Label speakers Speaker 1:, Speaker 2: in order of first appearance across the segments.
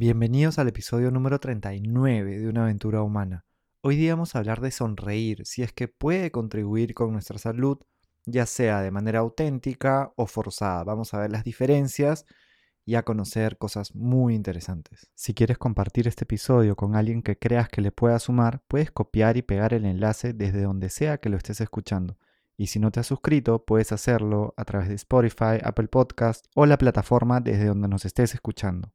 Speaker 1: Bienvenidos al episodio número 39 de Una aventura humana. Hoy día vamos a hablar de sonreír, si es que puede contribuir con nuestra salud, ya sea de manera auténtica o forzada. Vamos a ver las diferencias y a conocer cosas muy interesantes. Si quieres compartir este episodio con alguien que creas que le pueda sumar, puedes copiar y pegar el enlace desde donde sea que lo estés escuchando. Y si no te has suscrito, puedes hacerlo a través de Spotify, Apple Podcast o la plataforma desde donde nos estés escuchando.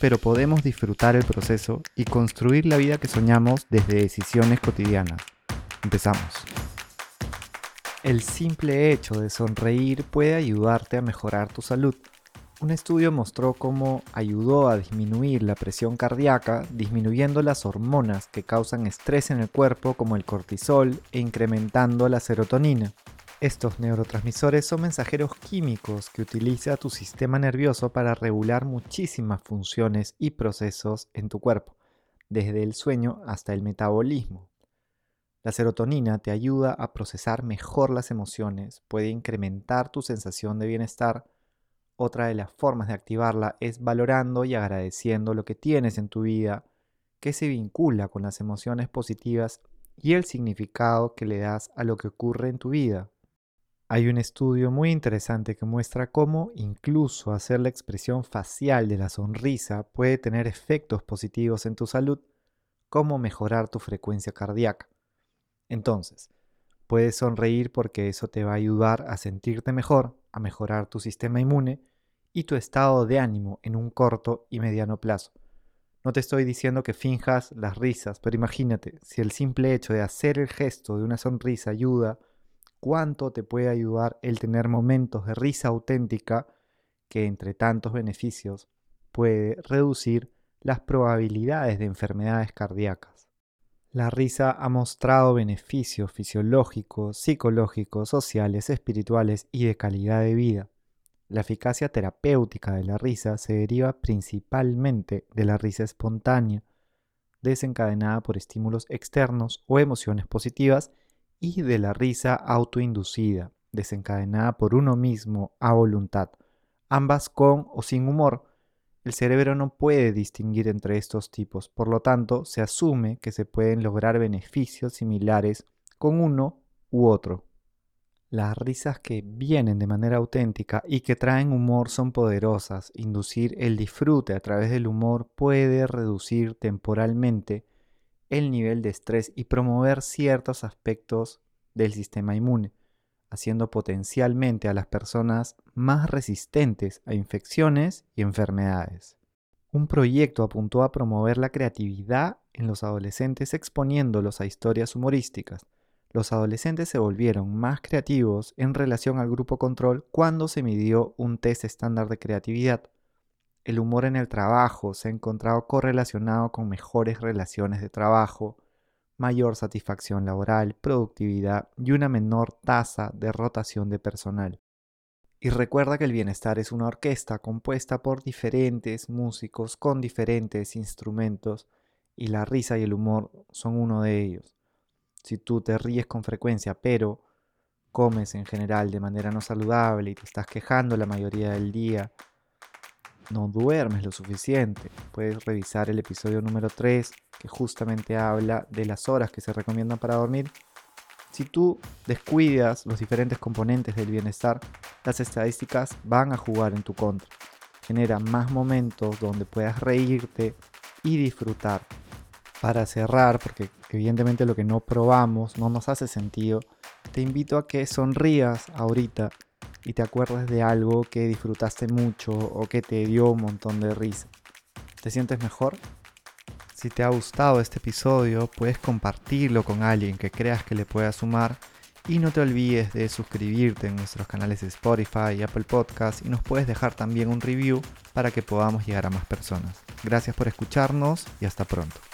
Speaker 1: pero podemos disfrutar el proceso y construir la vida que soñamos desde decisiones cotidianas. Empezamos. El simple hecho de sonreír puede ayudarte a mejorar tu salud. Un estudio mostró cómo ayudó a disminuir la presión cardíaca, disminuyendo las hormonas que causan estrés en el cuerpo como el cortisol e incrementando la serotonina. Estos neurotransmisores son mensajeros químicos que utiliza tu sistema nervioso para regular muchísimas funciones y procesos en tu cuerpo, desde el sueño hasta el metabolismo. La serotonina te ayuda a procesar mejor las emociones, puede incrementar tu sensación de bienestar. Otra de las formas de activarla es valorando y agradeciendo lo que tienes en tu vida, que se vincula con las emociones positivas y el significado que le das a lo que ocurre en tu vida. Hay un estudio muy interesante que muestra cómo incluso hacer la expresión facial de la sonrisa puede tener efectos positivos en tu salud, como mejorar tu frecuencia cardíaca. Entonces, puedes sonreír porque eso te va a ayudar a sentirte mejor, a mejorar tu sistema inmune y tu estado de ánimo en un corto y mediano plazo. No te estoy diciendo que finjas las risas, pero imagínate, si el simple hecho de hacer el gesto de una sonrisa ayuda cuánto te puede ayudar el tener momentos de risa auténtica que entre tantos beneficios puede reducir las probabilidades de enfermedades cardíacas. La risa ha mostrado beneficios fisiológicos, psicológicos, sociales, espirituales y de calidad de vida. La eficacia terapéutica de la risa se deriva principalmente de la risa espontánea, desencadenada por estímulos externos o emociones positivas y de la risa autoinducida, desencadenada por uno mismo a voluntad, ambas con o sin humor. El cerebro no puede distinguir entre estos tipos, por lo tanto se asume que se pueden lograr beneficios similares con uno u otro. Las risas que vienen de manera auténtica y que traen humor son poderosas. Inducir el disfrute a través del humor puede reducir temporalmente el nivel de estrés y promover ciertos aspectos del sistema inmune, haciendo potencialmente a las personas más resistentes a infecciones y enfermedades. Un proyecto apuntó a promover la creatividad en los adolescentes exponiéndolos a historias humorísticas. Los adolescentes se volvieron más creativos en relación al grupo control cuando se midió un test estándar de creatividad el humor en el trabajo se ha encontrado correlacionado con mejores relaciones de trabajo, mayor satisfacción laboral, productividad y una menor tasa de rotación de personal. Y recuerda que el bienestar es una orquesta compuesta por diferentes músicos con diferentes instrumentos y la risa y el humor son uno de ellos. Si tú te ríes con frecuencia pero comes en general de manera no saludable y te estás quejando la mayoría del día, no duermes lo suficiente. Puedes revisar el episodio número 3 que justamente habla de las horas que se recomiendan para dormir. Si tú descuidas los diferentes componentes del bienestar, las estadísticas van a jugar en tu contra. Genera más momentos donde puedas reírte y disfrutar. Para cerrar, porque evidentemente lo que no probamos no nos hace sentido, te invito a que sonrías ahorita y te acuerdas de algo que disfrutaste mucho o que te dio un montón de risa. ¿Te sientes mejor? Si te ha gustado este episodio, puedes compartirlo con alguien que creas que le pueda sumar y no te olvides de suscribirte en nuestros canales de Spotify y Apple Podcast y nos puedes dejar también un review para que podamos llegar a más personas. Gracias por escucharnos y hasta pronto.